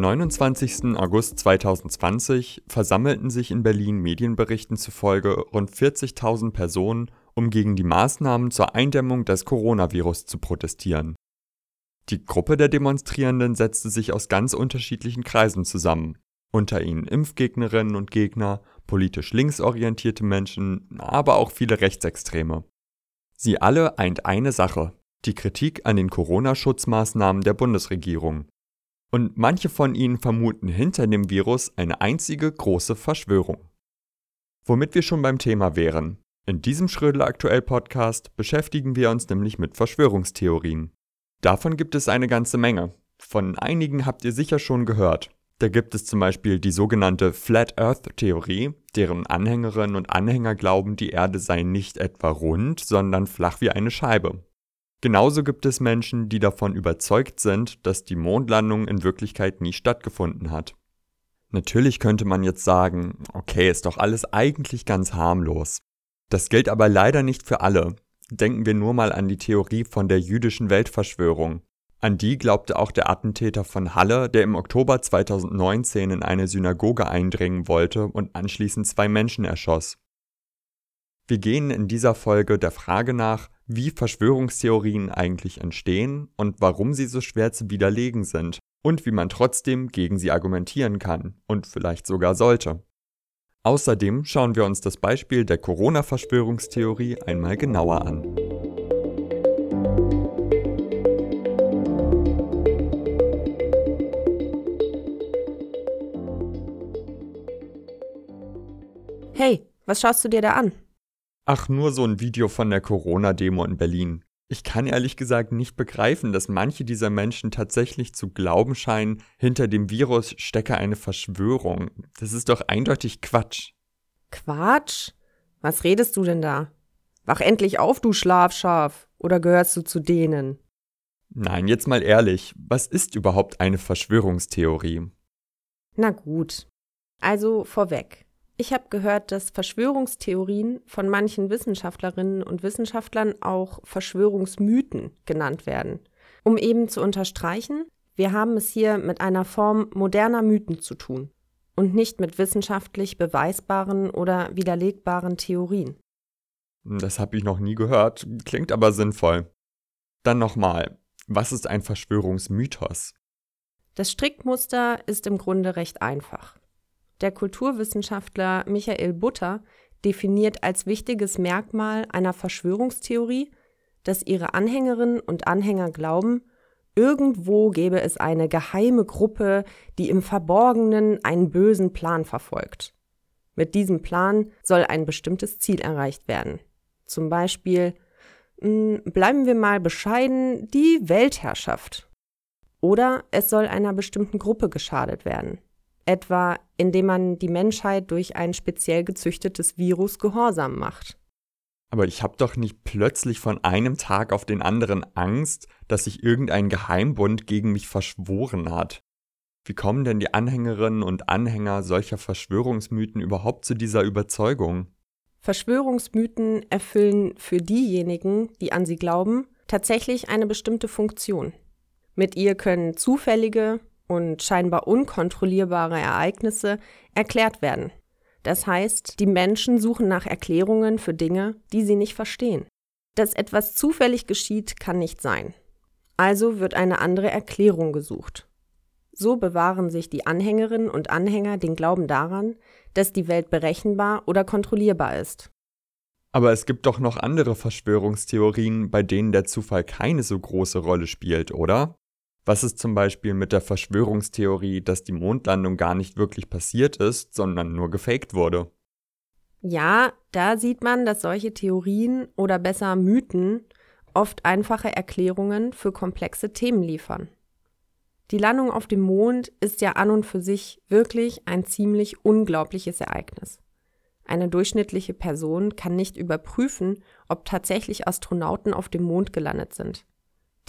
Am 29. August 2020 versammelten sich in Berlin Medienberichten zufolge rund 40.000 Personen, um gegen die Maßnahmen zur Eindämmung des Coronavirus zu protestieren. Die Gruppe der Demonstrierenden setzte sich aus ganz unterschiedlichen Kreisen zusammen, unter ihnen Impfgegnerinnen und Gegner, politisch linksorientierte Menschen, aber auch viele Rechtsextreme. Sie alle eint eine Sache, die Kritik an den Corona-Schutzmaßnahmen der Bundesregierung. Und manche von ihnen vermuten hinter dem Virus eine einzige große Verschwörung. Womit wir schon beim Thema wären. In diesem Schrödel aktuell Podcast beschäftigen wir uns nämlich mit Verschwörungstheorien. Davon gibt es eine ganze Menge. Von einigen habt ihr sicher schon gehört. Da gibt es zum Beispiel die sogenannte Flat Earth Theorie, deren Anhängerinnen und Anhänger glauben, die Erde sei nicht etwa rund, sondern flach wie eine Scheibe. Genauso gibt es Menschen, die davon überzeugt sind, dass die Mondlandung in Wirklichkeit nie stattgefunden hat. Natürlich könnte man jetzt sagen, okay, ist doch alles eigentlich ganz harmlos. Das gilt aber leider nicht für alle. Denken wir nur mal an die Theorie von der jüdischen Weltverschwörung. An die glaubte auch der Attentäter von Halle, der im Oktober 2019 in eine Synagoge eindringen wollte und anschließend zwei Menschen erschoss. Wir gehen in dieser Folge der Frage nach, wie Verschwörungstheorien eigentlich entstehen und warum sie so schwer zu widerlegen sind und wie man trotzdem gegen sie argumentieren kann und vielleicht sogar sollte. Außerdem schauen wir uns das Beispiel der Corona-Verschwörungstheorie einmal genauer an. Hey, was schaust du dir da an? Ach, nur so ein Video von der Corona-Demo in Berlin. Ich kann ehrlich gesagt nicht begreifen, dass manche dieser Menschen tatsächlich zu glauben scheinen, hinter dem Virus stecke eine Verschwörung. Das ist doch eindeutig Quatsch. Quatsch? Was redest du denn da? Wach endlich auf, du Schlafschaf. Oder gehörst du zu denen? Nein, jetzt mal ehrlich, was ist überhaupt eine Verschwörungstheorie? Na gut. Also vorweg. Ich habe gehört, dass Verschwörungstheorien von manchen Wissenschaftlerinnen und Wissenschaftlern auch Verschwörungsmythen genannt werden. Um eben zu unterstreichen, wir haben es hier mit einer Form moderner Mythen zu tun und nicht mit wissenschaftlich beweisbaren oder widerlegbaren Theorien. Das habe ich noch nie gehört, klingt aber sinnvoll. Dann nochmal, was ist ein Verschwörungsmythos? Das Strickmuster ist im Grunde recht einfach. Der Kulturwissenschaftler Michael Butter definiert als wichtiges Merkmal einer Verschwörungstheorie, dass ihre Anhängerinnen und Anhänger glauben, irgendwo gäbe es eine geheime Gruppe, die im Verborgenen einen bösen Plan verfolgt. Mit diesem Plan soll ein bestimmtes Ziel erreicht werden. Zum Beispiel, hm, bleiben wir mal bescheiden, die Weltherrschaft. Oder es soll einer bestimmten Gruppe geschadet werden etwa indem man die Menschheit durch ein speziell gezüchtetes Virus gehorsam macht. Aber ich habe doch nicht plötzlich von einem Tag auf den anderen Angst, dass sich irgendein Geheimbund gegen mich verschworen hat. Wie kommen denn die Anhängerinnen und Anhänger solcher Verschwörungsmythen überhaupt zu dieser Überzeugung? Verschwörungsmythen erfüllen für diejenigen, die an sie glauben, tatsächlich eine bestimmte Funktion. Mit ihr können zufällige, und scheinbar unkontrollierbare Ereignisse erklärt werden. Das heißt, die Menschen suchen nach Erklärungen für Dinge, die sie nicht verstehen. Dass etwas zufällig geschieht, kann nicht sein. Also wird eine andere Erklärung gesucht. So bewahren sich die Anhängerinnen und Anhänger den Glauben daran, dass die Welt berechenbar oder kontrollierbar ist. Aber es gibt doch noch andere Verschwörungstheorien, bei denen der Zufall keine so große Rolle spielt, oder? Was ist zum Beispiel mit der Verschwörungstheorie, dass die Mondlandung gar nicht wirklich passiert ist, sondern nur gefaked wurde? Ja, da sieht man, dass solche Theorien oder besser Mythen oft einfache Erklärungen für komplexe Themen liefern. Die Landung auf dem Mond ist ja an und für sich wirklich ein ziemlich unglaubliches Ereignis. Eine durchschnittliche Person kann nicht überprüfen, ob tatsächlich Astronauten auf dem Mond gelandet sind.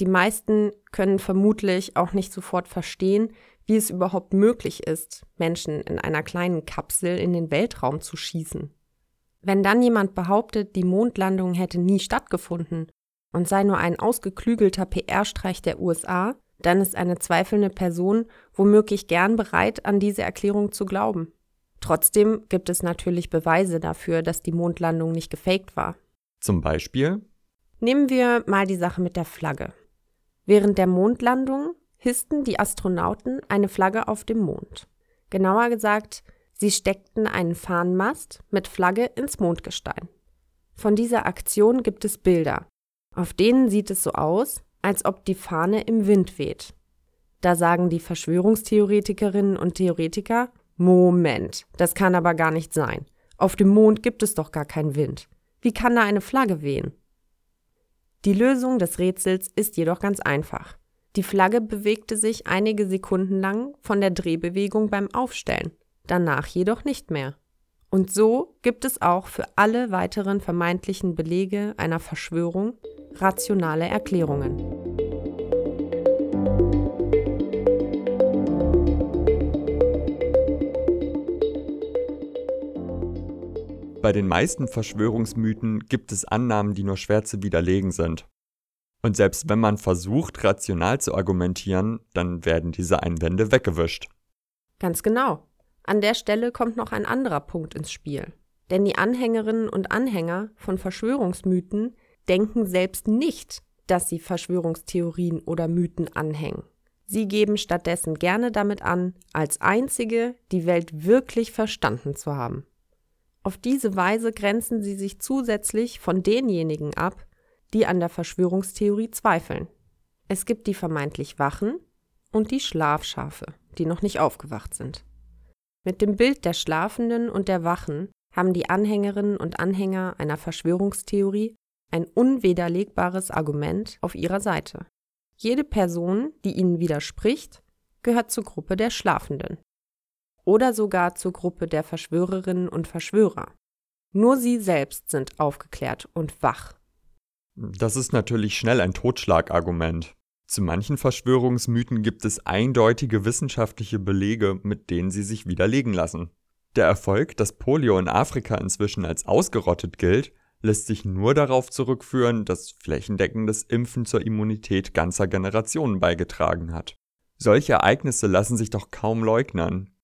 Die meisten können vermutlich auch nicht sofort verstehen, wie es überhaupt möglich ist, Menschen in einer kleinen Kapsel in den Weltraum zu schießen. Wenn dann jemand behauptet, die Mondlandung hätte nie stattgefunden und sei nur ein ausgeklügelter PR-Streich der USA, dann ist eine zweifelnde Person womöglich gern bereit, an diese Erklärung zu glauben. Trotzdem gibt es natürlich Beweise dafür, dass die Mondlandung nicht gefaked war. Zum Beispiel? Nehmen wir mal die Sache mit der Flagge. Während der Mondlandung hissten die Astronauten eine Flagge auf dem Mond. Genauer gesagt, sie steckten einen Fahnenmast mit Flagge ins Mondgestein. Von dieser Aktion gibt es Bilder. Auf denen sieht es so aus, als ob die Fahne im Wind weht. Da sagen die Verschwörungstheoretikerinnen und Theoretiker, Moment, das kann aber gar nicht sein. Auf dem Mond gibt es doch gar keinen Wind. Wie kann da eine Flagge wehen? Die Lösung des Rätsels ist jedoch ganz einfach. Die Flagge bewegte sich einige Sekunden lang von der Drehbewegung beim Aufstellen, danach jedoch nicht mehr. Und so gibt es auch für alle weiteren vermeintlichen Belege einer Verschwörung rationale Erklärungen. Bei den meisten Verschwörungsmythen gibt es Annahmen, die nur schwer zu widerlegen sind. Und selbst wenn man versucht, rational zu argumentieren, dann werden diese Einwände weggewischt. Ganz genau. An der Stelle kommt noch ein anderer Punkt ins Spiel. Denn die Anhängerinnen und Anhänger von Verschwörungsmythen denken selbst nicht, dass sie Verschwörungstheorien oder Mythen anhängen. Sie geben stattdessen gerne damit an, als einzige die Welt wirklich verstanden zu haben. Auf diese Weise grenzen sie sich zusätzlich von denjenigen ab, die an der Verschwörungstheorie zweifeln. Es gibt die vermeintlich Wachen und die Schlafschafe, die noch nicht aufgewacht sind. Mit dem Bild der Schlafenden und der Wachen haben die Anhängerinnen und Anhänger einer Verschwörungstheorie ein unwiderlegbares Argument auf ihrer Seite. Jede Person, die ihnen widerspricht, gehört zur Gruppe der Schlafenden oder sogar zur Gruppe der Verschwörerinnen und Verschwörer. Nur sie selbst sind aufgeklärt und wach. Das ist natürlich schnell ein Totschlagargument. Zu manchen Verschwörungsmythen gibt es eindeutige wissenschaftliche Belege, mit denen sie sich widerlegen lassen. Der Erfolg, dass Polio in Afrika inzwischen als ausgerottet gilt, lässt sich nur darauf zurückführen, dass flächendeckendes Impfen zur Immunität ganzer Generationen beigetragen hat. Solche Ereignisse lassen sich doch kaum leugnen.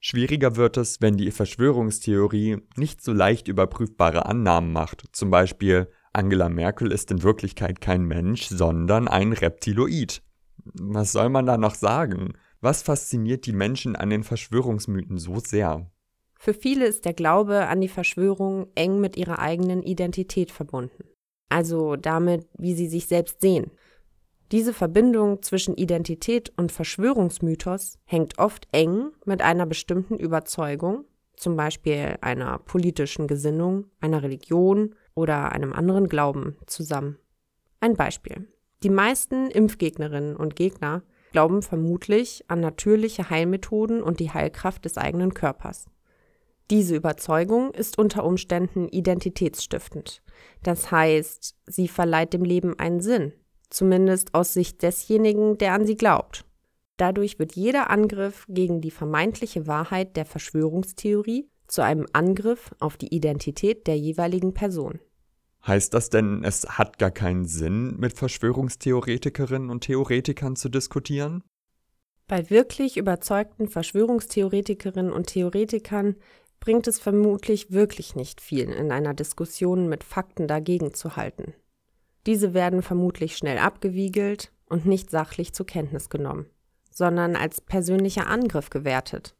Schwieriger wird es, wenn die Verschwörungstheorie nicht so leicht überprüfbare Annahmen macht, zum Beispiel Angela Merkel ist in Wirklichkeit kein Mensch, sondern ein Reptiloid. Was soll man da noch sagen? Was fasziniert die Menschen an den Verschwörungsmythen so sehr? Für viele ist der Glaube an die Verschwörung eng mit ihrer eigenen Identität verbunden. Also damit, wie sie sich selbst sehen. Diese Verbindung zwischen Identität und Verschwörungsmythos hängt oft eng mit einer bestimmten Überzeugung, zum Beispiel einer politischen Gesinnung, einer Religion oder einem anderen Glauben zusammen. Ein Beispiel. Die meisten Impfgegnerinnen und Gegner glauben vermutlich an natürliche Heilmethoden und die Heilkraft des eigenen Körpers. Diese Überzeugung ist unter Umständen identitätsstiftend. Das heißt, sie verleiht dem Leben einen Sinn, zumindest aus Sicht desjenigen, der an sie glaubt. Dadurch wird jeder Angriff gegen die vermeintliche Wahrheit der Verschwörungstheorie zu einem Angriff auf die Identität der jeweiligen Person. Heißt das denn, es hat gar keinen Sinn, mit Verschwörungstheoretikerinnen und Theoretikern zu diskutieren? Bei wirklich überzeugten Verschwörungstheoretikerinnen und Theoretikern bringt es vermutlich wirklich nicht viel, in einer Diskussion mit Fakten dagegen zu halten. Diese werden vermutlich schnell abgewiegelt und nicht sachlich zur Kenntnis genommen, sondern als persönlicher Angriff gewertet.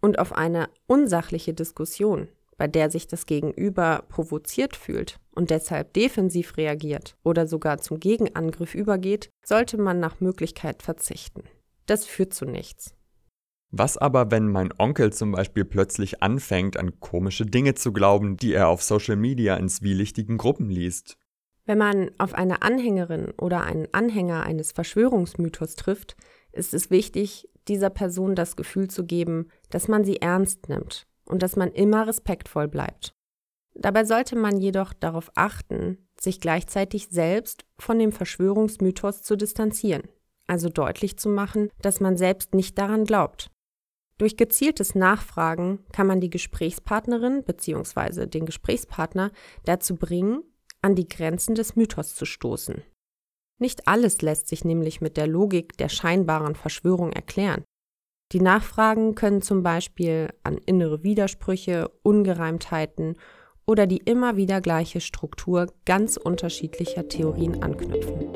Und auf eine unsachliche Diskussion bei der sich das Gegenüber provoziert fühlt und deshalb defensiv reagiert oder sogar zum Gegenangriff übergeht, sollte man nach Möglichkeit verzichten. Das führt zu nichts. Was aber, wenn mein Onkel zum Beispiel plötzlich anfängt, an komische Dinge zu glauben, die er auf Social Media in zwielichtigen Gruppen liest? Wenn man auf eine Anhängerin oder einen Anhänger eines Verschwörungsmythos trifft, ist es wichtig, dieser Person das Gefühl zu geben, dass man sie ernst nimmt und dass man immer respektvoll bleibt. Dabei sollte man jedoch darauf achten, sich gleichzeitig selbst von dem Verschwörungsmythos zu distanzieren, also deutlich zu machen, dass man selbst nicht daran glaubt. Durch gezieltes Nachfragen kann man die Gesprächspartnerin bzw. den Gesprächspartner dazu bringen, an die Grenzen des Mythos zu stoßen. Nicht alles lässt sich nämlich mit der Logik der scheinbaren Verschwörung erklären. Die Nachfragen können zum Beispiel an innere Widersprüche, Ungereimtheiten oder die immer wieder gleiche Struktur ganz unterschiedlicher Theorien anknüpfen.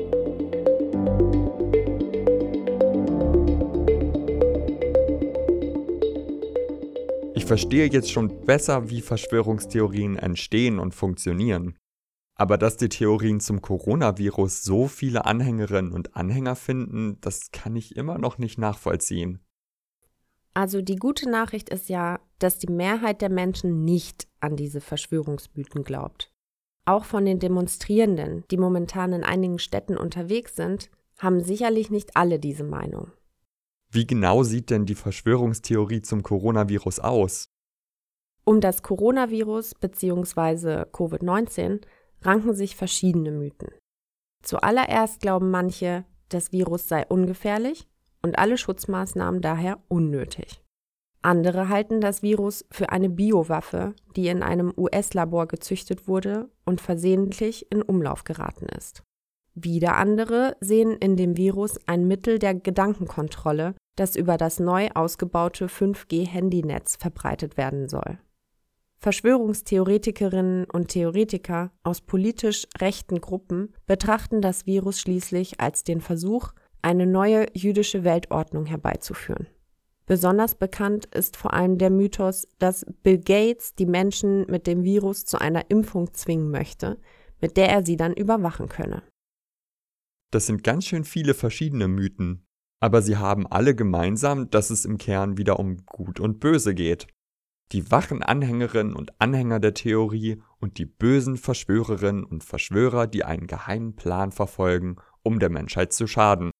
Ich verstehe jetzt schon besser, wie Verschwörungstheorien entstehen und funktionieren. Aber dass die Theorien zum Coronavirus so viele Anhängerinnen und Anhänger finden, das kann ich immer noch nicht nachvollziehen. Also die gute Nachricht ist ja, dass die Mehrheit der Menschen nicht an diese Verschwörungsmythen glaubt. Auch von den Demonstrierenden, die momentan in einigen Städten unterwegs sind, haben sicherlich nicht alle diese Meinung. Wie genau sieht denn die Verschwörungstheorie zum Coronavirus aus? Um das Coronavirus bzw. Covid-19 ranken sich verschiedene Mythen. Zuallererst glauben manche, das Virus sei ungefährlich und alle Schutzmaßnahmen daher unnötig. Andere halten das Virus für eine Biowaffe, die in einem US-Labor gezüchtet wurde und versehentlich in Umlauf geraten ist. Wieder andere sehen in dem Virus ein Mittel der Gedankenkontrolle, das über das neu ausgebaute 5G-Handynetz verbreitet werden soll. Verschwörungstheoretikerinnen und Theoretiker aus politisch rechten Gruppen betrachten das Virus schließlich als den Versuch, eine neue jüdische Weltordnung herbeizuführen. Besonders bekannt ist vor allem der Mythos, dass Bill Gates die Menschen mit dem Virus zu einer Impfung zwingen möchte, mit der er sie dann überwachen könne. Das sind ganz schön viele verschiedene Mythen, aber sie haben alle gemeinsam, dass es im Kern wieder um Gut und Böse geht die wachen Anhängerinnen und Anhänger der Theorie und die bösen Verschwörerinnen und Verschwörer, die einen geheimen Plan verfolgen, um der Menschheit zu schaden.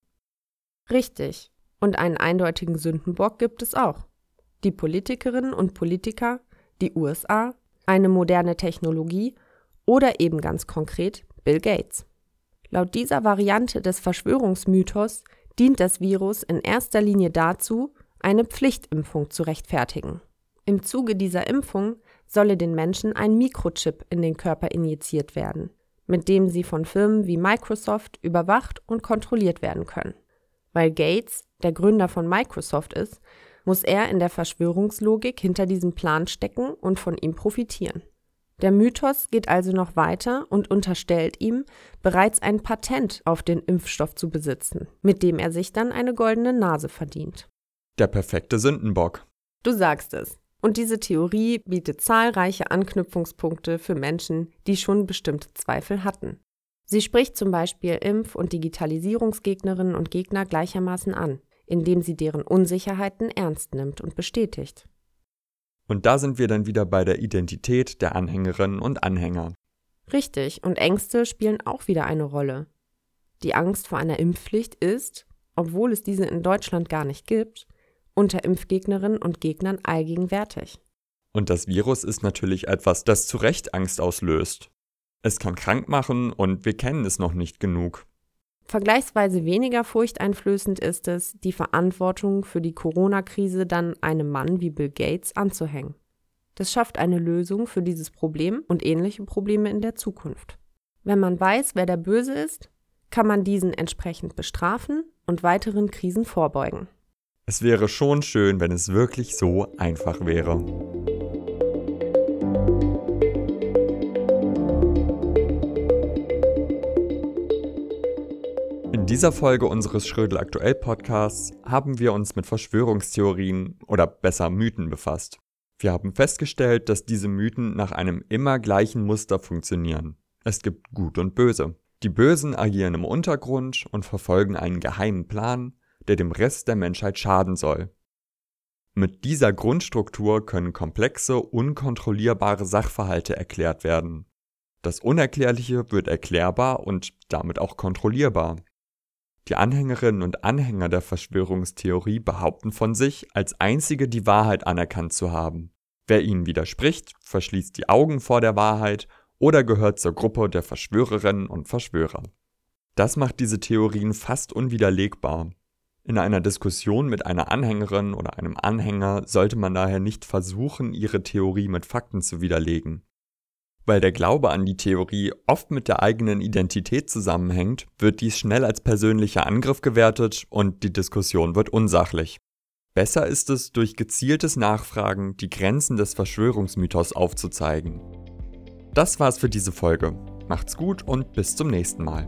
Richtig. Und einen eindeutigen Sündenbock gibt es auch. Die Politikerinnen und Politiker, die USA, eine moderne Technologie oder eben ganz konkret Bill Gates. Laut dieser Variante des Verschwörungsmythos dient das Virus in erster Linie dazu, eine Pflichtimpfung zu rechtfertigen. Im Zuge dieser Impfung solle den Menschen ein Mikrochip in den Körper injiziert werden, mit dem sie von Firmen wie Microsoft überwacht und kontrolliert werden können. Weil Gates der Gründer von Microsoft ist, muss er in der Verschwörungslogik hinter diesem Plan stecken und von ihm profitieren. Der Mythos geht also noch weiter und unterstellt ihm, bereits ein Patent auf den Impfstoff zu besitzen, mit dem er sich dann eine goldene Nase verdient. Der perfekte Sündenbock. Du sagst es. Und diese Theorie bietet zahlreiche Anknüpfungspunkte für Menschen, die schon bestimmte Zweifel hatten. Sie spricht zum Beispiel Impf- und Digitalisierungsgegnerinnen und Gegner gleichermaßen an, indem sie deren Unsicherheiten ernst nimmt und bestätigt. Und da sind wir dann wieder bei der Identität der Anhängerinnen und Anhänger. Richtig, und Ängste spielen auch wieder eine Rolle. Die Angst vor einer Impfpflicht ist, obwohl es diese in Deutschland gar nicht gibt, unter Impfgegnerinnen und Gegnern allgegenwärtig. Und das Virus ist natürlich etwas, das zu Recht Angst auslöst. Es kann krank machen und wir kennen es noch nicht genug. Vergleichsweise weniger furchteinflößend ist es, die Verantwortung für die Corona-Krise dann einem Mann wie Bill Gates anzuhängen. Das schafft eine Lösung für dieses Problem und ähnliche Probleme in der Zukunft. Wenn man weiß, wer der Böse ist, kann man diesen entsprechend bestrafen und weiteren Krisen vorbeugen. Es wäre schon schön, wenn es wirklich so einfach wäre. In dieser Folge unseres Schrödel Aktuell Podcasts haben wir uns mit Verschwörungstheorien oder besser Mythen befasst. Wir haben festgestellt, dass diese Mythen nach einem immer gleichen Muster funktionieren. Es gibt Gut und Böse. Die Bösen agieren im Untergrund und verfolgen einen geheimen Plan, der dem Rest der Menschheit schaden soll. Mit dieser Grundstruktur können komplexe, unkontrollierbare Sachverhalte erklärt werden. Das Unerklärliche wird erklärbar und damit auch kontrollierbar. Die Anhängerinnen und Anhänger der Verschwörungstheorie behaupten von sich, als einzige die Wahrheit anerkannt zu haben. Wer ihnen widerspricht, verschließt die Augen vor der Wahrheit oder gehört zur Gruppe der Verschwörerinnen und Verschwörer. Das macht diese Theorien fast unwiderlegbar. In einer Diskussion mit einer Anhängerin oder einem Anhänger sollte man daher nicht versuchen, ihre Theorie mit Fakten zu widerlegen. Weil der Glaube an die Theorie oft mit der eigenen Identität zusammenhängt, wird dies schnell als persönlicher Angriff gewertet und die Diskussion wird unsachlich. Besser ist es, durch gezieltes Nachfragen die Grenzen des Verschwörungsmythos aufzuzeigen. Das war's für diese Folge. Macht's gut und bis zum nächsten Mal.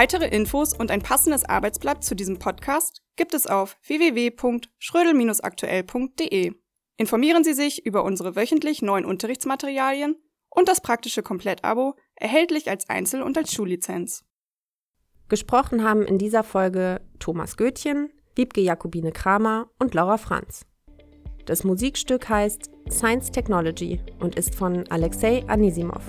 Weitere Infos und ein passendes Arbeitsblatt zu diesem Podcast gibt es auf www.schrödel-aktuell.de. Informieren Sie sich über unsere wöchentlich neuen Unterrichtsmaterialien und das praktische Komplettabo, erhältlich als Einzel- und als Schullizenz. Gesprochen haben in dieser Folge Thomas Goethchen, Wiebke Jakobine Kramer und Laura Franz. Das Musikstück heißt Science Technology und ist von Alexei Anisimov.